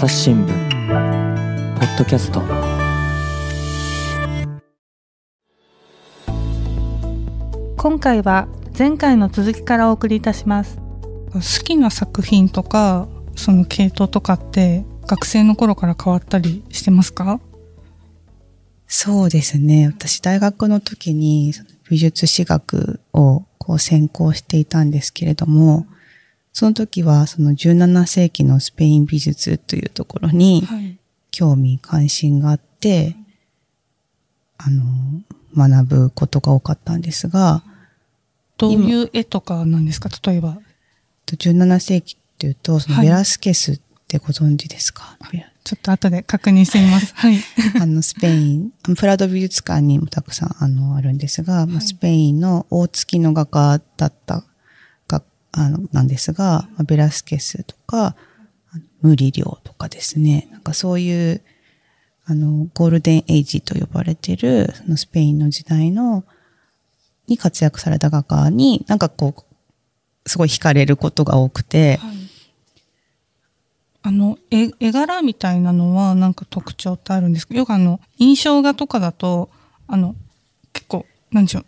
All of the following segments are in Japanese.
朝日新聞ポッドキャスト。今回は前回の続きからお送りいたします。好きな作品とかその系統とかって学生の頃から変わったりしてますか？そうですね。私大学の時に美術史学をこう専攻していたんですけれども、その時はその17世紀のスペイン美術というところに興味関心があって、あの、学ぶことが多かったんですが、どういう絵とかなんですか？例えば。17世紀っていうと、そのベラスケスってご存知ですか、はい、ちょっと後で確認してみます。はい。あの、スペイン、プラド美術館にもたくさん、あの、あるんですが、はい、スペインの大月の画家だったが、あの、なんですが、ベラスケスとか、無理量とかですね、なんかそういう、あの、ゴールデンエイジと呼ばれてる、そのスペインの時代の、に活躍された画家に、なんかこう、すごい惹かれることが多くて、はい。あの絵絵柄みたいなのはなんか特徴ってあるんですかよくあの印象画とかだとあの結構何でしょう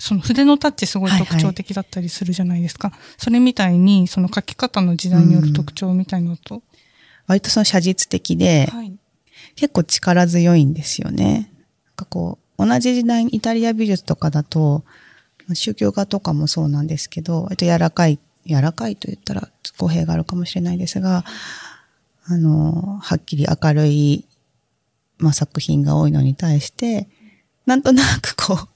その筆のタッチすごい特徴的だったりするじゃないですか、はいはい、それみたいにその描き方の時代による特徴みたいなのと、うん、割とその写実的で、はい、結構力強いんですよね。なんかこう同じ時代にイタリア美術とかだと宗教画とかもそうなんですけど割と柔らかい柔らかいと言ったら語弊があるかもしれないですが、あの、はっきり明るい、まあ、作品が多いのに対して、なんとなくこう、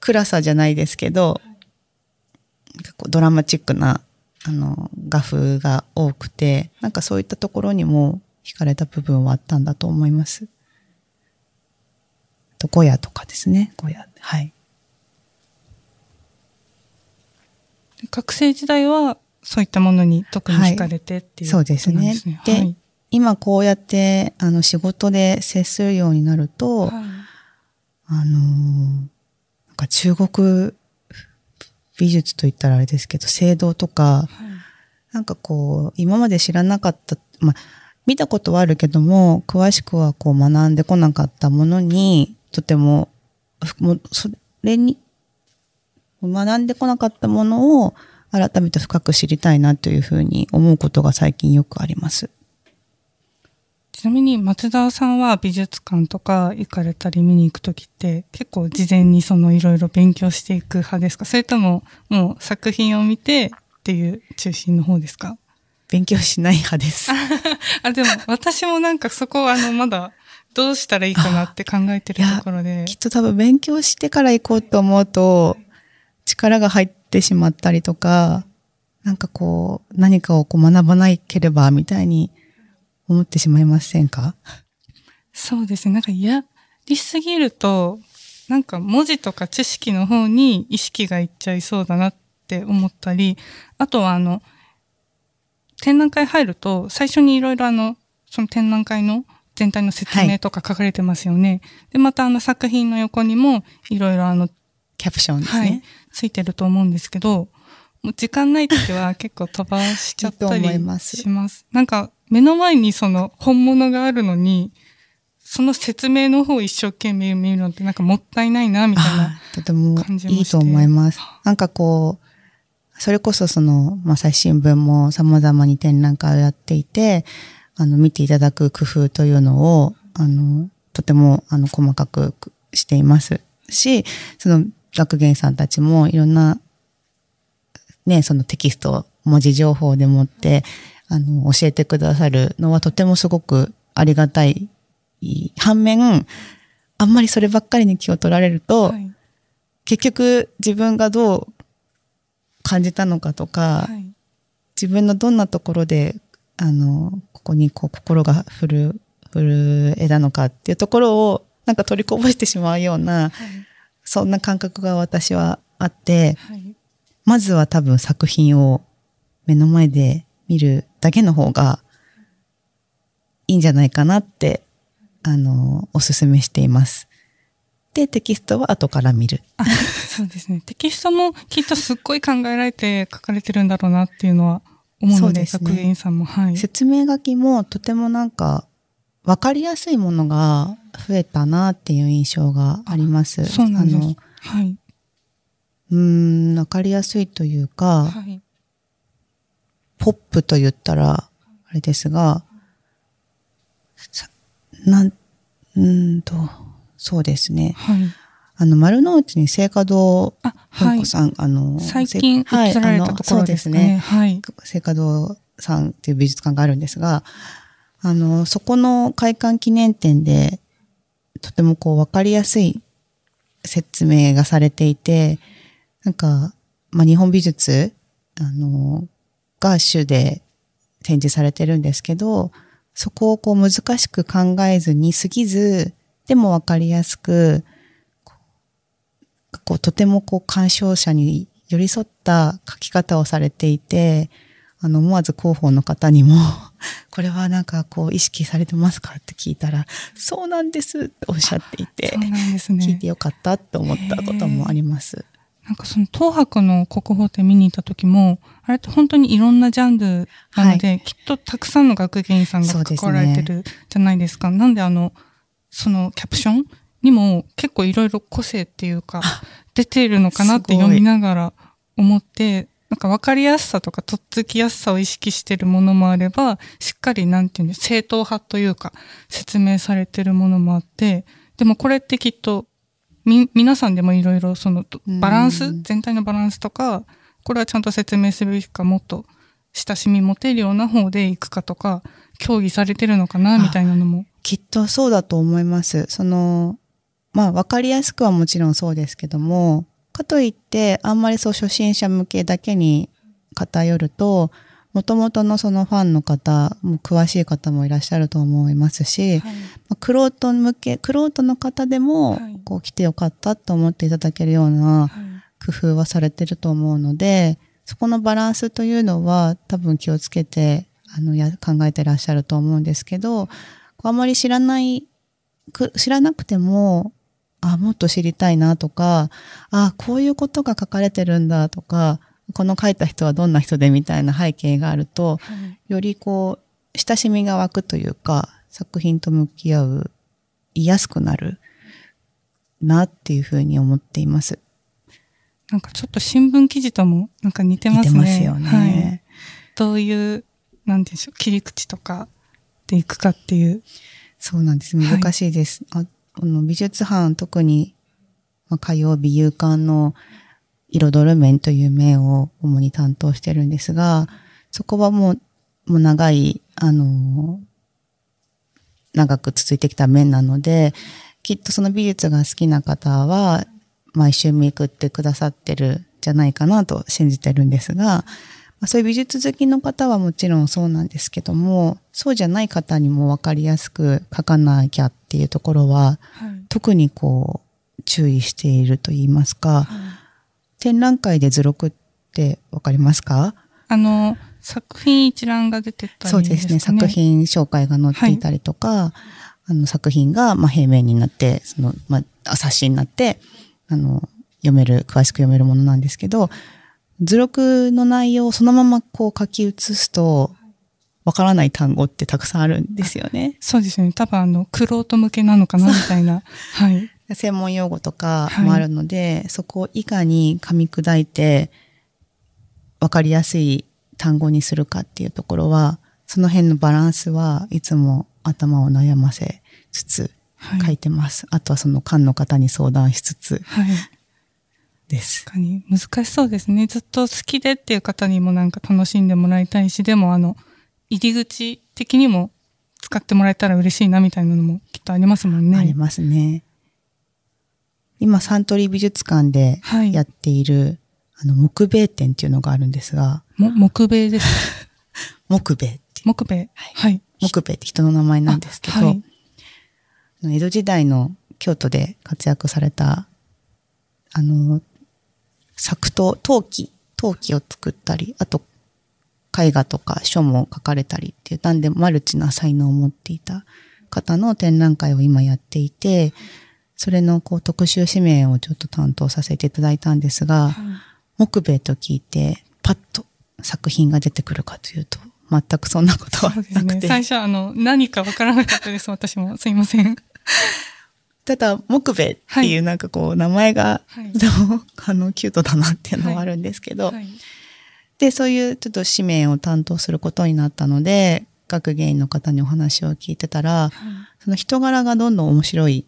暗さじゃないですけど、こうドラマチックな、あの、画風が多くて、なんかそういったところにも惹かれた部分はあったんだと思います。と、小屋とかですね、小屋。はい。学生時代はそういったものに特に惹かれてっていう、はい、そうですね。で、はい、今こうやってあの仕事で接するようになると、はい、あのなんか中国美術といったらあれですけど、聖堂とか、なんかこう、今まで知らなかった、まあ、見たことはあるけども、詳しくはこう学んでこなかったものに、とても、もうそれに学んでこなかったものを改めて深く知りたいなというふうに思うことが最近よくあります。ちなみに松田さんは美術館とか行かれたり見に行くときって結構事前にそのいろいろ勉強していく派ですか？それとももう作品を見てっていう中心の方ですか？勉強しない派です。あ、でも私もなんかそこはあのまだどうしたらいいかなって考えてるところで。きっと多分勉強してから行こうと思うと力が入ってしまったりとか、なんかこう、何かをこう学ばなければみたいに思ってしまいませんか？そうですね。なんかやりすぎると、なんか文字とか知識の方に意識がいっちゃいそうだなって思ったり、あとはあの、展覧会入ると、最初にいろいろあの、その展覧会の全体の説明とか書かれてますよね。はい、で、またあの作品の横にもいろいろあの、キャプションですね。はいついてると思うんですけど、もう時間ない時は結構飛ばしちゃったりします。なんか目の前にその本物があるのに、その説明の方を一生懸命見るのってなんかもったいないな、みたいなとてもいいと思います。なんかこう、それこそその、まあ、最新聞も様々に展覧会をやっていて、あの、見ていただく工夫というのを、あの、とても、あの、細かくしていますし、その、学芸さんたちもいろんな、ね、そのテキスト、文字情報でもって、あの、教えてくださるのはとてもすごくありがたい。反面、あんまりそればっかりに気を取られると、はい、結局自分がどう感じたのかとか、はい、自分のどんなところで、あの、ここにこう心が振る、振る絵なのかっていうところをなんか取りこぼしてしまうような、はい。そんな感覚が私はあって、はい、まずは多分作品を目の前で見るだけの方がいいんじゃないかなって、あの、おすすめしています。で、テキストは後から見る。そうですね。テキストもきっとすっごい考えられて書かれてるんだろうなっていうのは思うので、そうですね学芸員さんも。はい。説明書きもとてもなんか、わかりやすいものが増えたなっていう印象があります。そうなんです。はい。うーん、わかりやすいというか、はい。ポップと言ったら、あれですが、さなん、うーんと、そうですね。はい。あの、丸の内に聖華堂あ、はい文庫。さん、あの、最近せはい移られたところですね。はい。聖華堂さんっていう美術館があるんですが、あの、そこの開館記念展で、とてもこう分かりやすい説明がされていて、なんか、まあ、日本美術、あの、が主で展示されてるんですけど、そこをこう難しく考えずに過ぎず、でも分かりやすく、こうこうとてもこう鑑賞者に寄り添った書き方をされていて、あの、思わず広報の方にも、これはなんかこう意識されてますかって聞いたら、そうなんですっておっしゃっていてそう、なんですね。聞いてよかったって思ったこともあります。なんかその東博の国宝展見に行った時も、あれって本当にいろんなジャンルなので、きっとたくさんの学芸員さんが関わられてるじゃないですか。なんであの、そのキャプションにも結構いろいろ個性っていうか、出ているのかなって読みながら思って、なんか分かりやすさとかとっつきやすさを意識してるものもあれば、しっかりなんていうんです、正統派というか、説明されてるものもあって、でもこれってきっと、み、皆さんでもいろいろそのうんバランス、全体のバランスとか、これはちゃんと説明すべきか、もっと親しみ持てるような方でいくかとか、協議されてるのかな、みたいなのも。きっとそうだと思います。その、まあ、わかりやすくはもちろんそうですけども、かといって、あんまりそう初心者向けだけに偏ると、もともとのそのファンの方、も詳しい方もいらっしゃると思いますし、まあ、クロート向け、クロートの方でもはい、こう来てよかったと思っていただけるような工夫はされてると思うので、そこのバランスというのは多分気をつけて、あの、や、考えてらっしゃると思うんですけど、あまり知らない、く知らなくても、あ、もっと知りたいなとか、あ、こういうことが書かれてるんだとか、この書いた人はどんな人でみたいな背景があると、よりこう、親しみが湧くというか、作品と向き合う、言いやすくなるなっていうふうに思っています。なんかちょっと新聞記事ともなんか似てますね。似てますよねはい。どういう、なんでしょう、切り口とかでいくかっていう。そうなんです。はい難しいです。ああの美術班、特に、まあ、火曜日夕刊の彩る面という面を主に担当してるんですが、そこはもう、もう長い、あの、長く続いてきた面なので、きっとその美術が好きな方は、毎週めくってくださってるんじゃないかなと信じてるんですが、まあ、そういう美術好きの方はもちろんそうなんですけども、そうじゃない方にもわかりやすく書かなきゃっていうところは、はい。特にこう、注意していると言いますか、展覧会で図録ってわかりますか？あの、作品一覧が出てたりそうですね。作品紹介が載っていたりとか、あの作品が、まあ、平面になって、その、まあ、冊子になって、あの、読める、詳しく読めるものなんですけど、図録の内容をそのままこう書き写すと、わからない単語ってたくさんあるんですよね。そうですよね。多分あの、クロート向けなのかな、みたいな。はい。専門用語とかもあるので、そこをいかに噛み砕いて、わかりやすい単語にするかっていうところは、その辺のバランスはいつも頭を悩ませつつはい。書いてます。あとはその館の方に相談しつつはい。です。確かに難しそうですね。ずっと好きでっていう方にもなんか楽しんでもらいたいし、でもあの、入り口的にも使ってもらえたら嬉しいなみたいなのもきっとありますもんね。ありますね。今、サントリー美術館ではいやっている、あの、木米展っていうのがあるんですが、も、木米です。木米って、木米。はい。木米って人の名前なんですけど、あはい。江戸時代の京都で活躍された、あの、作陶、陶器、陶器を作ったり、あと、絵画とか書も書かれたりっていう、なんでマルチな才能を持っていた方の展覧会を今やっていて、それのこう特集紙面をちょっと担当させていただいたんですが、木米と聞いて、パッと作品が出てくるかというと、全くそんなことはなくて。ね。最初、あの、何かわからなかったです、私も。すいません。ただ、木兵衛っていうなんかこう、名前が、はい あの、キュートだなっていうのはあるんですけど、はい。で、そういうちょっと使命を担当することになったので、学芸員の方にお話を聞いてたら、その人柄がどんどん面白い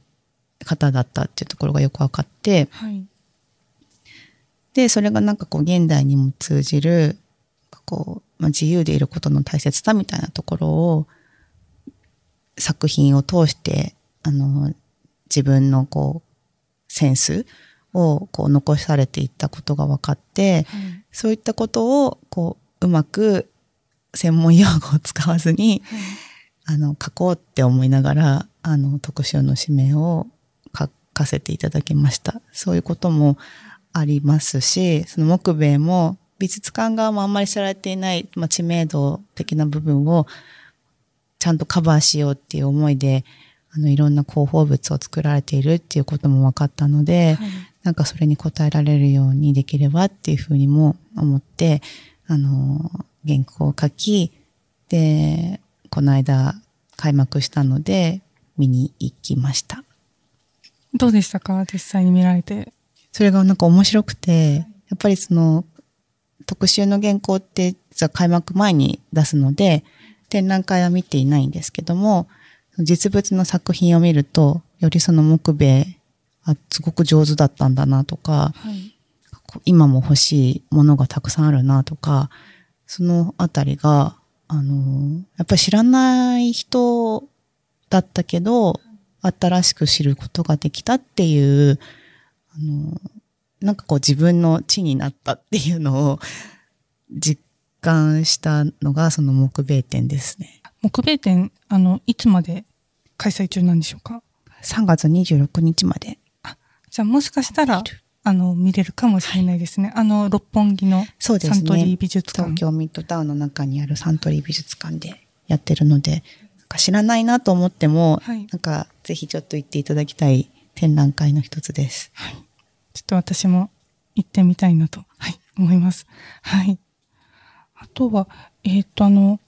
方だったっていうところがよく分かって、はい。で、それがなんかこう現代にも通じる、こう、まあ、自由でいることの大切さみたいなところを、作品を通して、あの、自分のこう、センスをこう残されていったことが分かって、はい。そういったことを、こう、うまく専門用語を使わずに、あの、書こうって思いながら、あの、特集の使命を書かせていただきました。そういうこともありますし、その木兵衛も美術館側もあんまり知られていない、まあ、知名度的な部分をちゃんとカバーしようっていう思いで、あの、いろんな広報物を作られているっていうことも分かったので、はい。なんかそれに応えられるようにできればっていうふうにも思って、あの、原稿を書き、で、この間開幕したので見に行きました。どうでしたか？実際に見られて。それがなんか面白くて、やっぱりその特集の原稿って実は開幕前に出すので、展覧会は見ていないんですけども、実物の作品を見ると、よりその木兵衛、あ、すごく上手だったんだなとか、はい。今も欲しいものがたくさんあるなとか、そのあたりが、あの、やっぱり知らない人だったけど、新しく知ることができたっていう、あの、なんかこう自分の地になったっていうのを実感したのがその木米展ですね。木米展、あの、いつまで開催中なんでしょうか？3月26日まで。じゃあもしかしたら、あの、見れるかもしれないですね。あの、六本木のサントリー美術館。東京ミッドタウンの中にあるサントリー美術館でやってるので、なんか知らないなと思っても、はいなんかぜひちょっと行っていただきたい展覧会の一つです。ちょっと私も行ってみたいなと、はい、思います。はい。あとは、えっ、と、あの、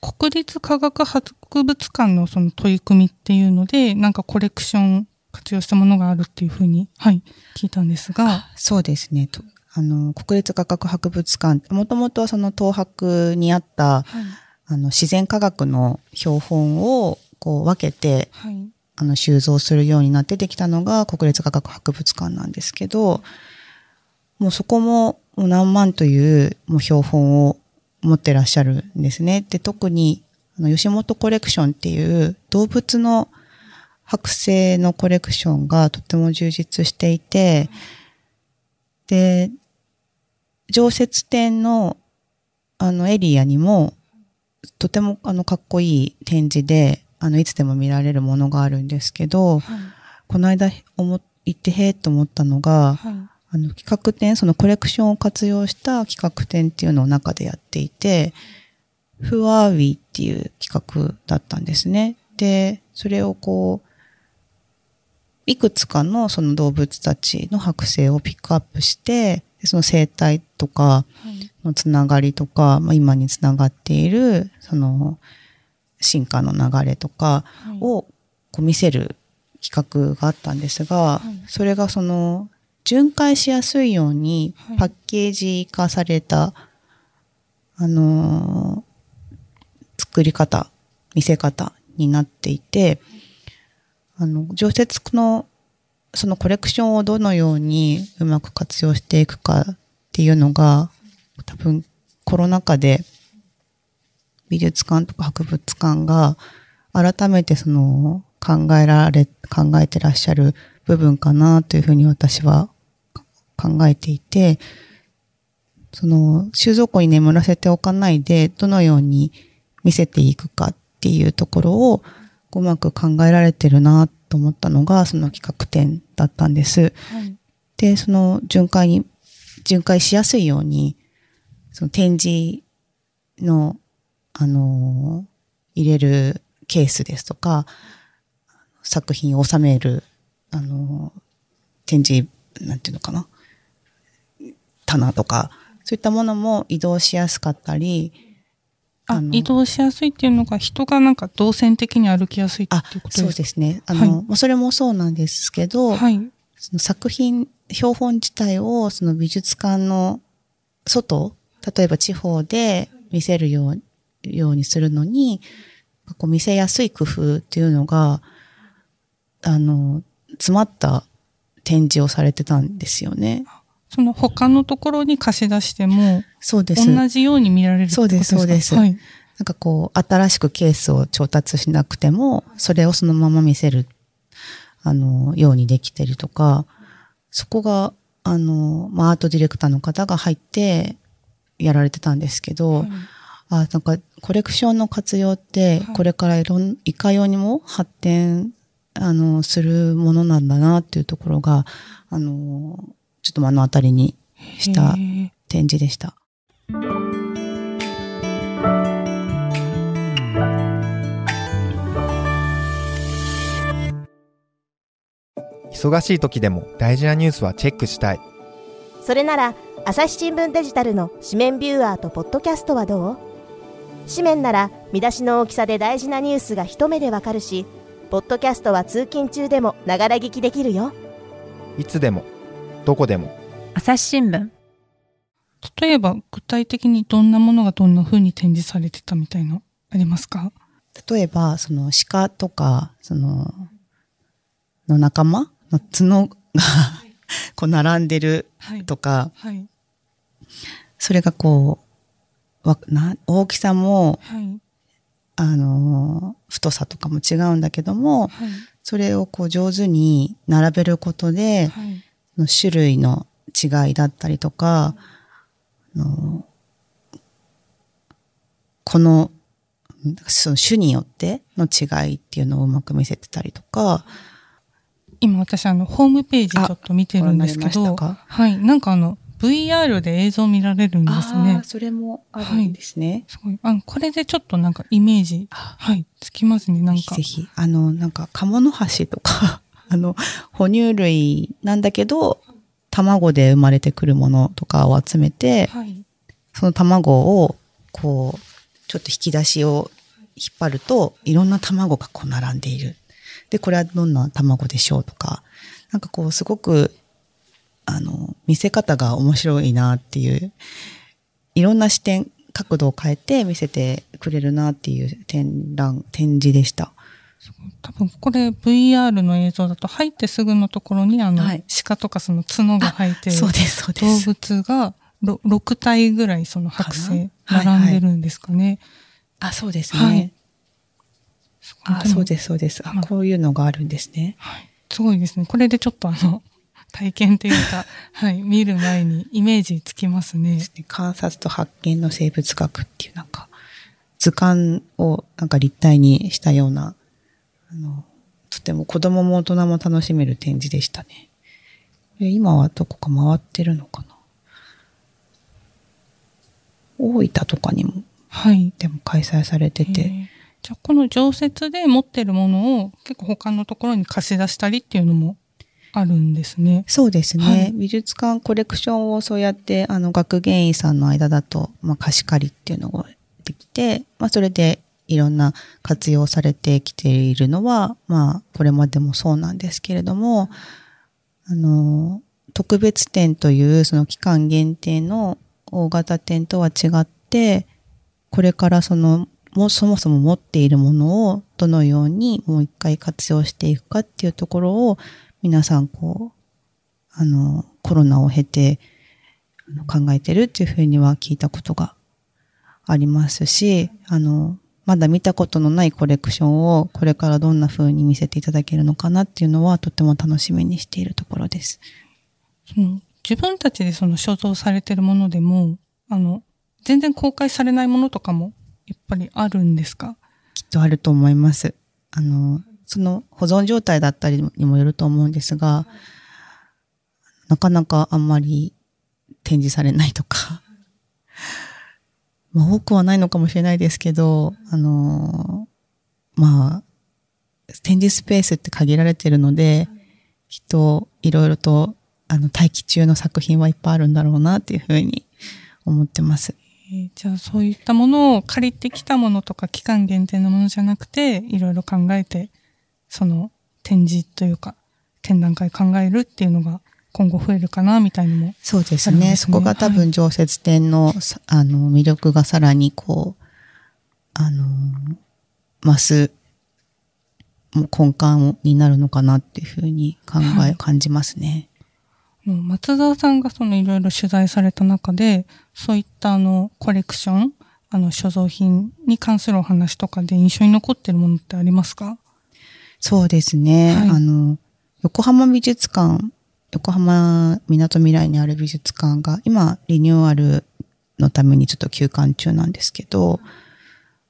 国立科学博物館のその取り組みっていうので、なんかコレクション活用したものがあるっていうふうに、はい、聞いたんですが、そうですね。とあの、国立科学博物館、もともとはその東博にあった、はい、あの、自然科学の標本をこう分けて、はい、あの、収蔵するようになってできたのが国立科学博物館なんですけど、もうそこももう何万というもう標本を持ってらっしゃるんですね。で、特に、あの、吉本コレクションっていう動物の剥製のコレクションがとても充実していて、で、常設展のあのエリアにもとてもあのかっこいい展示で、あのいつでも見られるものがあるんですけど、はい、この間思行ってへーと思ったのが、はい、あの企画展、そのコレクションを活用した企画展っていうのを中でやっていて、フワーウィっていう企画だったんですね。で、それをこう、いくつかのその動物たちの剥製をピックアップして、でその生態とかはい、のつながりとか、まあ、今につながっている、その進化の流れとかはい、をこう見せる企画があったんですが、はい。それがその巡回しやすいようにはい。パッケージ化された、あのー作り方、見せ方になっていて、あの、常設のそのコレクションをどのようにうまく活用していくかっていうのが、多分コロナ禍で美術館とか博物館が改めてその考えられ、考えてらっしゃる部分かなというふうに私は考えていて、その収蔵庫に眠らせておかないでどのように見せていくかっていうところをうまく考えられてるなと思ったのがその企画展だったんです。はい、で、その巡回に、巡回しやすいように、その展示の、あのー入れるケースですとか、作品を収める、あのー展示、なんていうのかな、棚とか、そういったものも移動しやすかったり、あ移動しやすいっていうのが人がなんか動線的に歩きやすいってあいうことそうですか？ですね。あはいの、まあそれもそうなんですけど、はい。その作品、標本自体をその美術館の外、例えば地方で見せるようようにするのに、こう見せやすい工夫っていうのが、あの、詰まった展示をされてたんですよね。その他のところに貸し出しても、そうです。同じように見られるってことですか？そうですそうですはい。なんかこう、新しくケースを調達しなくても、それをそのまま見せる、あの、ようにできてるとか、そこが、あの、まあ、アートディレクターの方が入って、やられてたんですけど、はいあ、なんか、コレクションの活用ってはい、これからいろん、いかようにも発展、あの、するものなんだなっていうところが、あの、ちょっと目の当たりにした展示でした。忙しい時でも大事なニュースはチェックしたい。それなら朝日新聞デジタルの紙面ビューアーとポッドキャストはどう？紙面なら見出しの大きさで大事なニュースが一目でわかるしポッドキャストは通勤中でもながら聞きできるよ。いつでもどこでも。朝日新聞。例えば具体的にどんなものがどんな風に展示されてたみたいなありますか？例えば、その鹿とか、その、の仲間の角がこう並んでるはい。とか、はい。それがこう、わな大きさも、はい。あのー、太さとかも違うんだけども、はい。それをこう上手に並べることで、はい。の種類の違いだったりとか、あのこの、その種によっての違いっていうのをうまく見せてたりとか、今私あのホームページちょっと見てるんですけどはい。なんかあの VR で映像見られるんですね。それもあるんですね。すごい。あのこれでちょっとなんかイメージはい。つきますねなんか。ぜひ、あの、なんか、カモノハシとか、あの、哺乳類なんだけど、卵で生まれてくるものとかを集めて、はい。その卵を、こう、ちょっと引き出しを引っ張ると、いろんな卵がこう並んでいる。で、これはどんな卵でしょうとか、なんかこう、すごく、あの、見せ方が面白いなっていう、いろんな視点、角度を変えて見せてくれるなっていう展覧、展示でした。多分これ VR の映像だと入ってすぐのところにあの、はい鹿とかその角が生えてる動す。物がろ6体ぐらいその剥製並んでるんですかね。あ、そうですはいね。あ、そうです、そうです。あま、あこういうのがあるんですね。すごいですね。これでちょっとあの、体験というか、はい、見る前にイメージつきますね。観察と発見の生物学っていうなんか、図鑑をなんか立体にしたような、あの、とても子供も大人も楽しめる展示でしたね。え今はどこか回ってるのかな？大分とかにも、はい。でも開催されてえて、ーじゃあこの常設で持ってるものを結構他のところに貸し出したりっていうのもあるんですね。そうですね、はい美術館コレクションをそうやって、あの、学芸員さんの間だと、まあ、貸し借りっていうのができて、まあ、それでいろんな活用されてきているのは、まあ、これまでもそうなんですけれども、あの、特別展という、その期間限定の大型展とは違って、これからその、もうそもそも持っているものをどのようにもう一回活用していくかっていうところを皆さんこう、あの、コロナを経て考えてるっていうふうには聞いたことがありますし、あの、まだ見たことのないコレクションをこれからどんな風に見せていただけるのかなっていうのはとても楽しみにしているところです。その自分たちでその所蔵されてるものでも、あの、全然公開されないものとかもやっぱりあるんですか？きっとあると思います。あの、その保存状態だったりにもよると思うんですが、なかなかあんまり展示されないとか、まあ多くはないのかもしれないですけど、あの、まあ、展示スペースって限られてるので、きっといろいろとあの待機中の作品はいっぱいあるんだろうなっていうふうに思ってます。じゃあそういったものを借りてきたものとか期間限定のものじゃなくて、いろいろ考えて、その展示というか、展覧会考えるっていうのが今後増えるかな、みたいのも。そうですね。そこが多分常設展の、さあの、魅力がさらにこう、あの、増す、もう根幹になるのかなっていうふうに考え、はい感じますね。松沢さんがそのいろいろ取材された中で、そういったあのコレクション、あの所蔵品に関するお話とかで印象に残ってるものってありますか？そうですね。はいあの、横浜美術館、横浜みなとみらいにある美術館が今リニューアルのためにちょっと休館中なんですけど、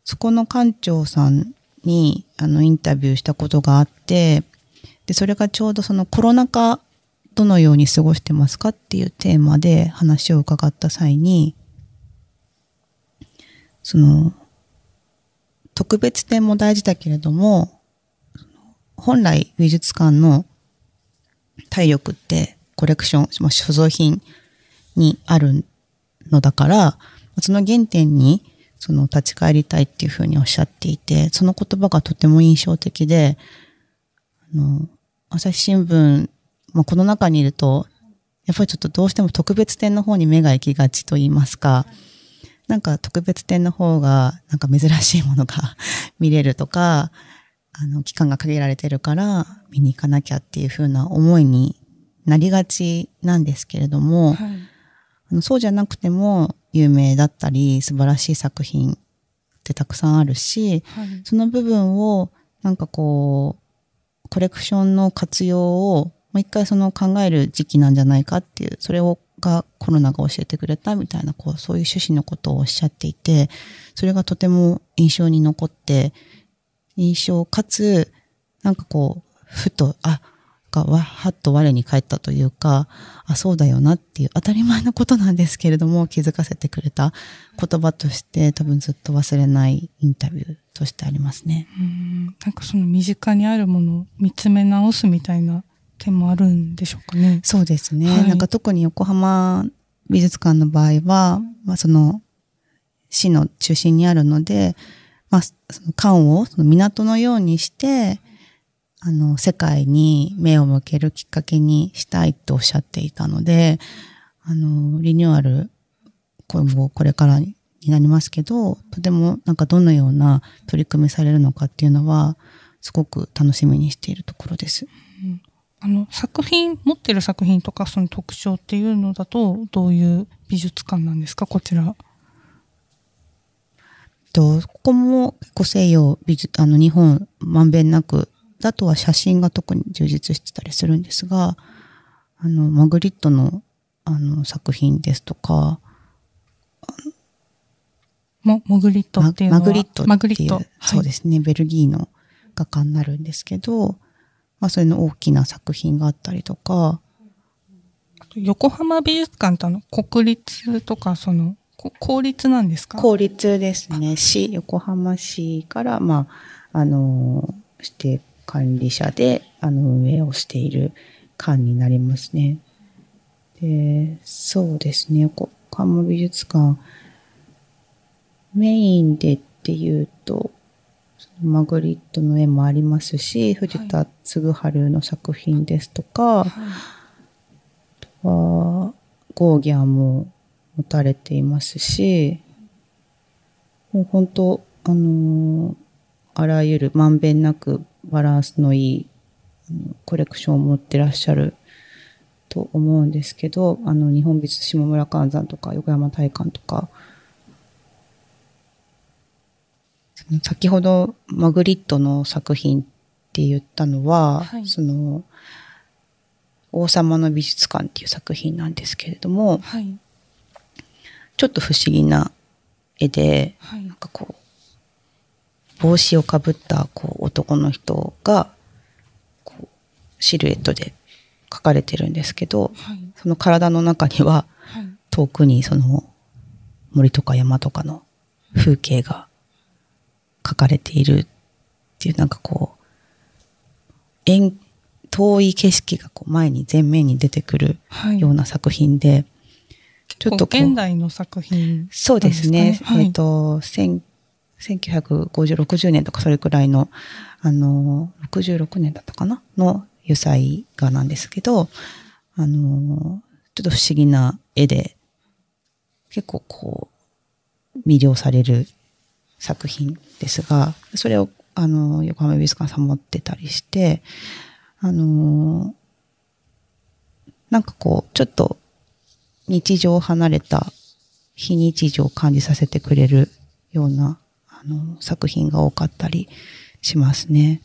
そこの館長さんにあのインタビューしたことがあって、で、それがちょうどそのコロナ禍どのように過ごしてますかっていうテーマで話を伺った際に、その、特別展も大事だけれども、本来美術館の体力ってコレクション、まあ所蔵品にあるのだから、その原点にその立ち返りたいっていうふうにおっしゃっていて、その言葉がとても印象的で、あの、朝日新聞、まあ、この中にいると、やっぱりちょっとどうしても特別展の方に目が行きがちと言いますか、なんか特別展の方がなんか珍しいものが 見れるとか、あの、期間が限られてるから見に行かなきゃっていう風な思いになりがちなんですけれども、はい。あのそうじゃなくても有名だったり素晴らしい作品ってたくさんあるし、はい。その部分をなんかこう、コレクションの活用をもう一回その考える時期なんじゃないかっていう、それをがコロナが教えてくれたみたいな、こう、そういう趣旨のことをおっしゃっていて、それがとても印象に残って、印象かつ、なんかこう、ふと、あ、がわはっと我に返ったというか、あ、そうだよなっていう当たり前のことなんですけれども、気づかせてくれた言葉として多分ずっと忘れないインタビューとしてありますね。うんなんかその身近にあるものを見つめ直すみたいな点もあるんでしょうかね。そうですね。はいなんか特に横浜美術館の場合は、まあその市の中心にあるので、まあその館をその港のようにして、あの世界に目を向けるきっかけにしたいとおっしゃっていたので、あのリニューアル今後これからになりますけど、とてもなんかどのような取り組みされるのかっていうのは、すごく楽しみにしているところです。あの、作品、持ってる作品とかその特徴っていうのだと、どういう美術館なんですか、こちら。と、ここも結構西洋美術、あの日本まんべんなく、あとは写真が特に充実してたりするんですが、あの、マグリットのあの作品ですとか、モモグリットマっていうのは？マグリットっていう、マグリット。そうですね、ベルギーの画家になるんですけど、まあそれの大きな作品があったりとか、横浜美術館ってあの、国立とか、その、こ公立なんですか？公立ですね。市、横浜市から、まあ、あの、指定管理者で、あの、運営をしている館になりますね。で、そうですね。横浜美術館、メインでっていうと、マグリットの絵もありますし、藤田嗣治の作品ですとか、はいは、ゴーギャンも持たれていますし、もう本当、あのーあらゆるまんべんなくバランスのいいコレクションを持ってらっしゃると思うんですけど、あの、日本美術下村寛山とか横山大観とか、先ほどマグリットの作品って言ったのは、はいその、王様の美術館っていう作品なんですけれども、はい。ちょっと不思議な絵で、はいなんかこう、帽子をかぶったこう男の人が、こう、シルエットで描かれてるんですけど、はい。その体の中にははい。遠くにその森とか山とかの風景が描かれているっていうなんかこう、遠、遠い景色がこう前に前面に出てくるはい。ような作品で、ちょっと現代の作品。そうですね。はいえっ、と、千1950、60年とかそれくらいの、あの、66年だったかな？の油彩画なんですけど、あの、ちょっと不思議な絵で、結構こう、魅了される作品ですが、それを、あの、横浜美術館さん持ってたりして、あの、なんかこう、ちょっと日常を離れた非日常を感じさせてくれるようなあの作品が多かったりしますね。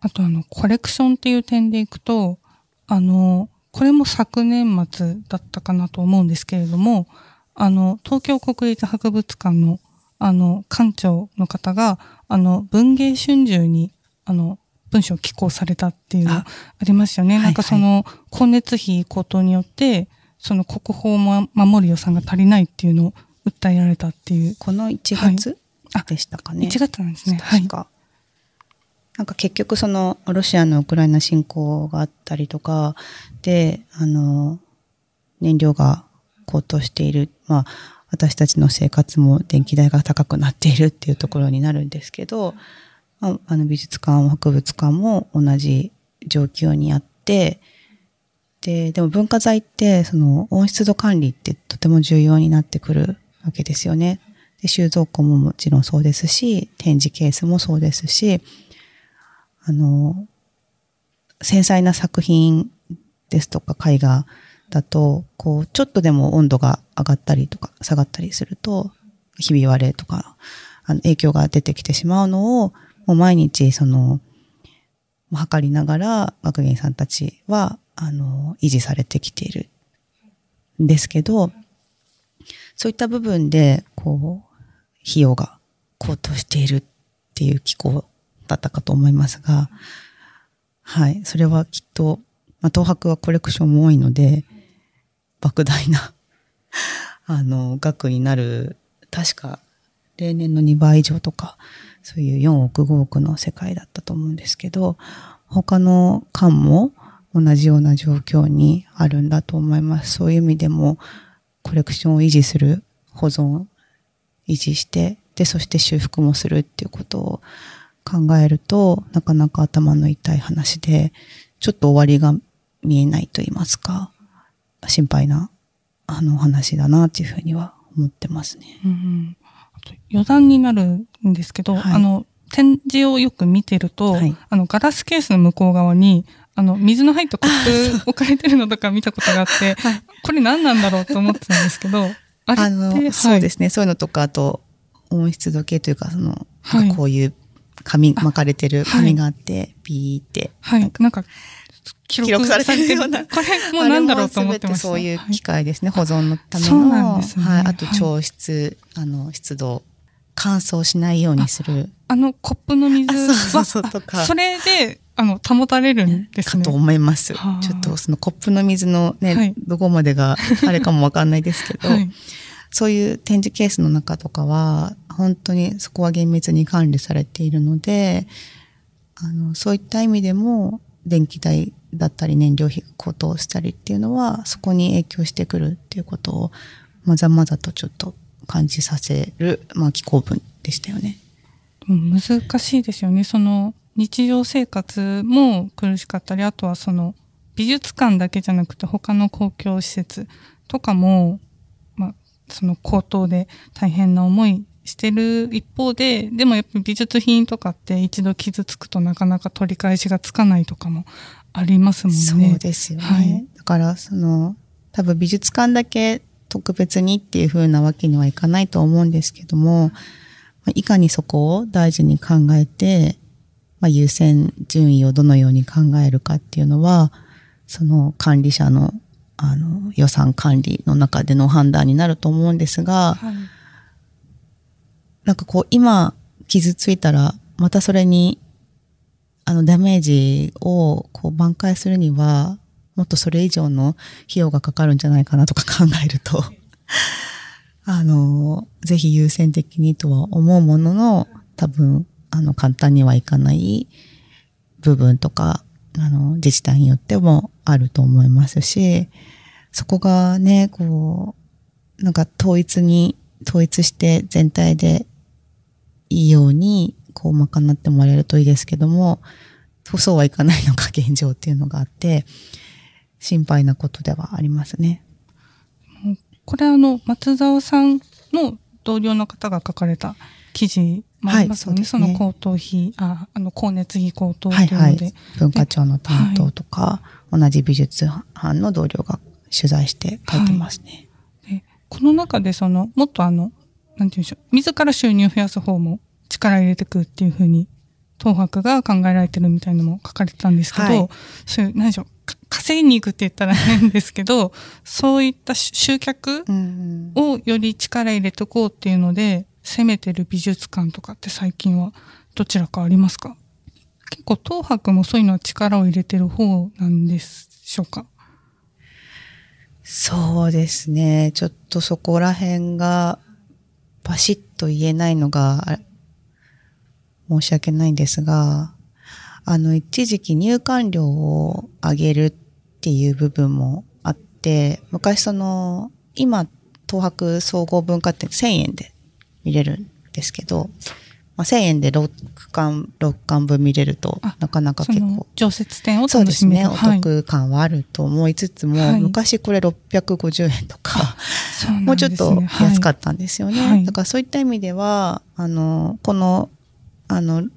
あとあの、コレクションっていう点でいくと、あの、これも昨年末だったかなと思うんですけれども、あの、東京国立博物館の、あの、館長の方が、あの、文芸春秋に、あの、文章を寄稿されたっていうのあありましたよね。はいなんかその、光熱費高騰によって、その国宝を守る予算が足りないっていうのを訴えられたっていう。この1月あでしたかね。1月なんですね。はい確。か。なんか結局そのロシアのウクライナ侵攻があったりとかで、あの、燃料が高騰している。まあ、私たちの生活も電気代が高くなっているっていうところになるんですけど、まあ、あの美術館、博物館も同じ状況にあって、で、でも文化財って、その温湿度管理ってとても重要になってくるわけですよね。で、収蔵庫ももちろんそうですし、展示ケースもそうですし、あの、繊細な作品ですとか絵画だと、こう、ちょっとでも温度が上がったりとか下がったりすると、ひび割れとか、あの影響が出てきてしまうのを、もう毎日、その、測りながら、学芸員さんたちは、あの、維持されてきている。んですけど、そういった部分で、こう、費用が高騰しているっていう機構だったかと思いますが、はい、それはきっと、まあ、東博はコレクションも多いので、莫大な、あの、額になる、確か、例年の2倍以上とか、そういう4億5億の世界だったと思うんですけど、他の館も同じような状況にあるんだと思います。そういう意味でも、コレクションを維持する、保存、維持して、で、そして修復もするっていうことを考えると、なかなか頭の痛い話で、ちょっと終わりが見えないと言いますか、心配な、あの、話だなっていうふうには思ってますね。うん余談になるんですけど、はいあの、展示をよく見てると、はいあの、ガラスケースの向こう側に、あの、水の入ったコップ置かれてるのとか見たことがあって、これ何なんだろうと思ってたんですけど、あれの、そうですね。そういうのとか、あと、温湿度計というか、その、こういう紙、巻かれてる紙があって、ピーって。はい。はい。なんか、記記録されてるようなこれもう何だろうと思ってまそういうはい機械ですね、保存のための。ねはい。あと、はい調湿、あの、湿度、乾燥しないようにする。あのコップの水あそうそうは、そうとかあそれで、あの、保たれるんですね。かと思います。はあちょっとそのコップの水のね、はいどこまでが あれかもわかんないですけど、はい。そういう展示ケースの中とかは、本当にそこは厳密に管理されているので、あの、そういった意味でも、電気代だったり燃料費が高騰したりっていうのは、そこに影響してくるっていうことを、まざまざとちょっと感じさせる、まあ、気候文でしたよね。難しいですよね。その日常生活も苦しかったり、あとはその美術館だけじゃなくて他の公共施設とかも、まあ、その高騰で大変な思いしてる一方で、でもやっぱり美術品とかって一度傷つくとなかなか取り返しがつかないとかもありますもんね。そうですよね。はいだから、その、多分美術館だけ特別にっていう風なわけにはいかないと思うんですけども、まあいかにそこを大事に考えて、まあ、優先順位をどのように考えるかっていうのは、その管理者のあの予算管理の中での判断になると思うんですが、はい。なんかこう今傷ついたらまたそれにあのダメージをこう挽回するにはもっとそれ以上の費用がかかるんじゃないかなとか考えると あのぜひ優先的にとは思うものの多分あの簡単にはいかない部分とかあの自治体によってもあると思いますしそこがね、こう、なんか統一に、統一して全体でいいように、こう、賄ってもらえるといいですけども、そうはいかないのが現状っていうのがあって、心配なことではありますね。これあの、松沢さんの同僚の方が書かれた記事もありますよね。はいそねその高騰費、あ、あの、光熱費高騰とはいいうはので。い。文化庁の担当とか、同じ美術班の同僚が取材して書いてますね。でこの中でその、もっとあの、なんていうんでしょう、自ら収入を増やす方も力入れてくっていうふうに、東博が考えられてるみたいなのも書かれてたんですけど、はい。そういう、何でしょう、か稼ぎに行くって言ったら変ですけど、そういった集客うんをより力入れておこうっていうので、攻めてる美術館とかって最近はどちらかありますか？結構東博もそういうのは力を入れてる方なんでしょうか？そうですね。ちょっとそこら辺が、パシッと言えないのが、あ申し訳ないんですが、あの、一時期入館料を上げるっていう部分もあって、昔その、今、東博総合文化展1000円で見れるんですけど、まあ、1000円で6巻、6巻分見れるとあ、なかなかそ結構。の常設展をそうですね。おはい。得感はあると思いつつも、はい。昔これ650円とか、そうなんもうちょっと安かっったんですよね。はい。だからそういった意味では、あの、この、あの、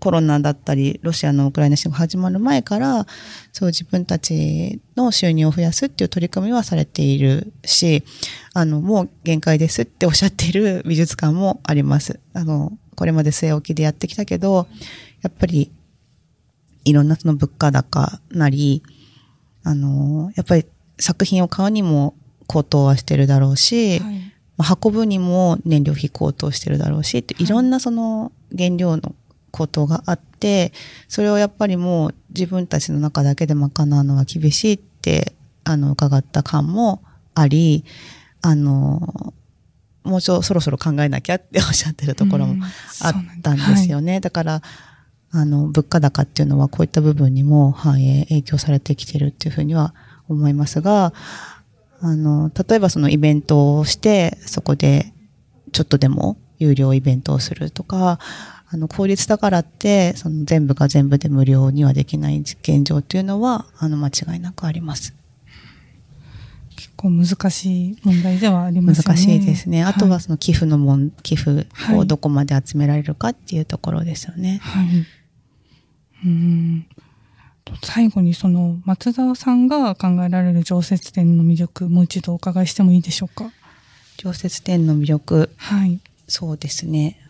コロナだったり、ロシアのウクライナ侵攻始まる前から、そう自分たちの収入を増やすっていう取り組みはされているし、あの、もう限界ですっておっしゃっている美術館もあります。あの、これまで据え置きでやってきたけど、やっぱり、いろんなその物価高なり、あの、やっぱり作品を買うにも高騰はしてるだろうし、はいまあ運ぶにも燃料費高騰してるだろうし、ってい。ろんなその原料の高騰があって、それをやっぱりもう自分たちの中だけで賄うのは厳しいって、あの、伺った感もあり、あの、もうちょそろそろ考えなきゃっておっしゃってるところもうん。あったんですよね。だから、あの、物価高っていうのはこういった部分にも反映、影響されてきてるっていうふうには思いますが、あの、例えばそのイベントをして、そこでちょっとでも有料イベントをするとか、あの、効率だからって、その全部が全部で無料にはできない現状っていうのは、あの、間違いなくあります。結構難しい問題ではありますよね。難しいですね。あとはその寄付のもん、寄付をはいどこまで集められるかっていうところですよね。はい。うん。と最後にその松沢さんが考えられる常設展の魅力、もう一度お伺いしてもいいでしょうか？常設展の魅力、はい。そうですね。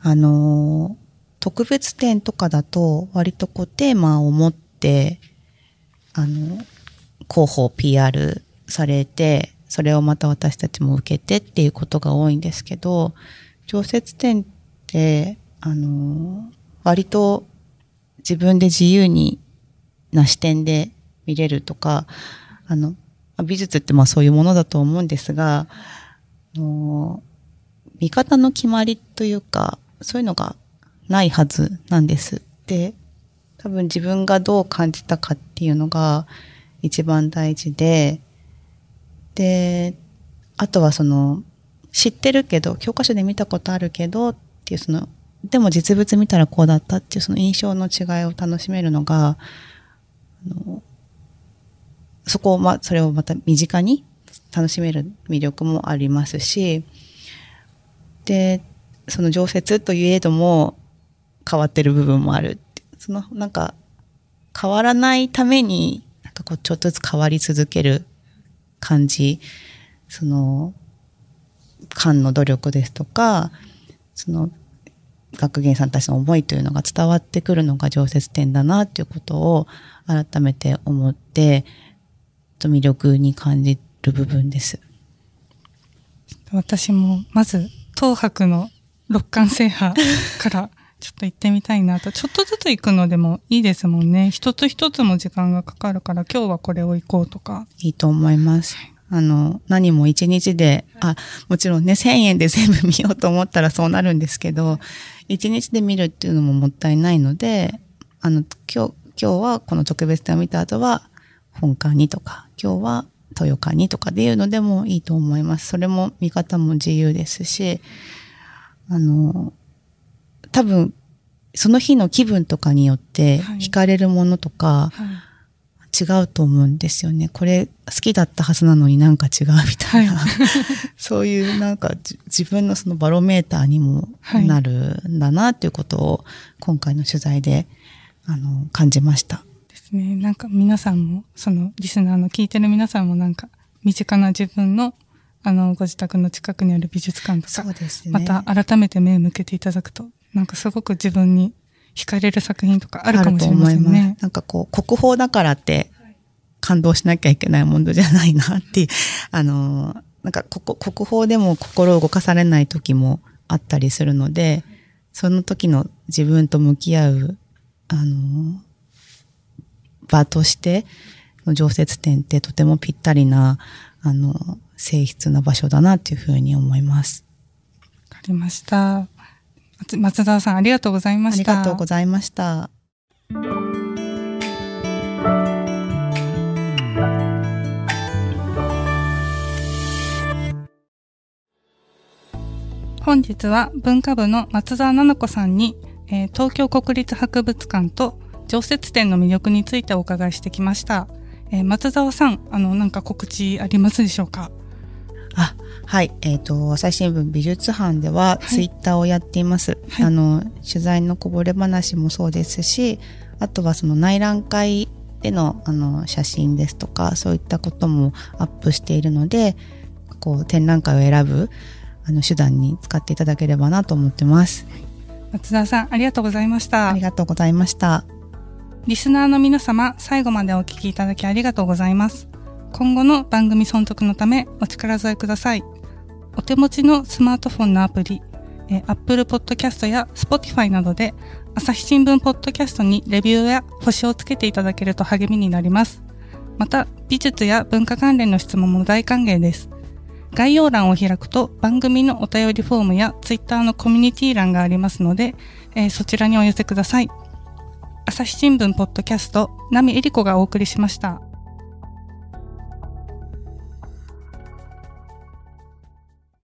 あの、特別展とかだと、割とこうテーマを持って、あの、広報 PR されて、それをまた私たちも受けてっていうことが多いんですけど、常設展って、あの、割と自分で自由にな視点で見れるとか、あの、美術ってまあそういうものだと思うんですが、あの見方の決まりというか、そういうのがないはずなんです。で、多分自分がどう感じたかっていうのが一番大事で、で、あとはその、知ってるけど、教科書で見たことあるけどっていうその、でも実物見たらこうだったっていうその印象の違いを楽しめるのが、あのそこをま、それをまた身近に楽しめる魅力もありますし、で、その常設といえども変わってる部分もある。そのなんか変わらないために、なんかこうちょっとずつ変わり続ける感じ、その、館の努力ですとか、その、学芸さんたちの思いというのが伝わってくるのが常設展だなっていうことを改めて思って、と魅力に感じる部分です。私もまず東博の六冠制覇からちょっと行ってみたいなと。ちょっとずつ行くのでもいいですもんね。一つ一つも時間がかかるから今日はこれを行こうとか。いいと思います。あの、何も一日で、あ、もちろんね、1000円で 全部見ようと思ったらそうなるんですけど、一日で見るっていうのももったいないので、あの、今日、今日はこの特別展を見た後は、本館にとか、今日は豊館にとかで言うのでもいいと思います。それも見方も自由ですし、あの、多分、その日の気分とかによってはい惹かれるものとかは違うと思うんですよね。これ好きだったはずなのになんか違うみたいな。そういうなんかじ自分のそのバロメーターにもなるんだなっていうことを今回の取材であの感じました。ですね。なんか皆さんも、そのリスナーの聞いてる皆さんもなんか、身近な自分の、あの、ご自宅の近くにある美術館とか、ですまた改めて目を向けていただくと、なんかすごく自分に惹かれる作品とかあるかもしれませんあると思いねま。すなんかこう、国宝だからって感動しなきゃいけないものじゃないなっていう、あの、なんかここ国宝でも心を動かされない時もあったりするので、その時の自分と向き合う、あの、場として、常設展ってとてもぴったりな、あの、静筆な場所だなっていうふうに思います。わかりました。松松澤さん、ありがとうございまありした。がとうございました。本日は文化部の松澤奈々子さんに、えー東京国立博物館と常設展の魅力についてお伺いしてきました。えー松澤さん、あの、なんか告知ありますでしょうか？あ、はい。えっ、と、朝日新聞美術班ではツイッターをやっています。はいあの、取材のこぼれ話もそうですし、あとはその内覧会でのあの写真ですとか、そういったこともアップしているので、こう展覧会を選ぶあの手段に使っていただければなと思ってます。松澤さん、ありがとうございました。ありがとうございました。リスナーの皆様、最後までお聞きいただきありがとうございます。今後の番組存続のためお力添えください。お手持ちのスマートフォンのアプリ、え Apple Podcast や Spotify などで朝日新聞ポッドキャストにレビューや星をつけていただけると励みになります。また、美術や文化関連の質問も大歓迎です。概要欄を開くと番組のお便りフォームや Twitter のコミュニティ欄がありますので、えーそちらにお寄せください。朝日新聞ポッドキャスト、ナミエリコがお送りしました。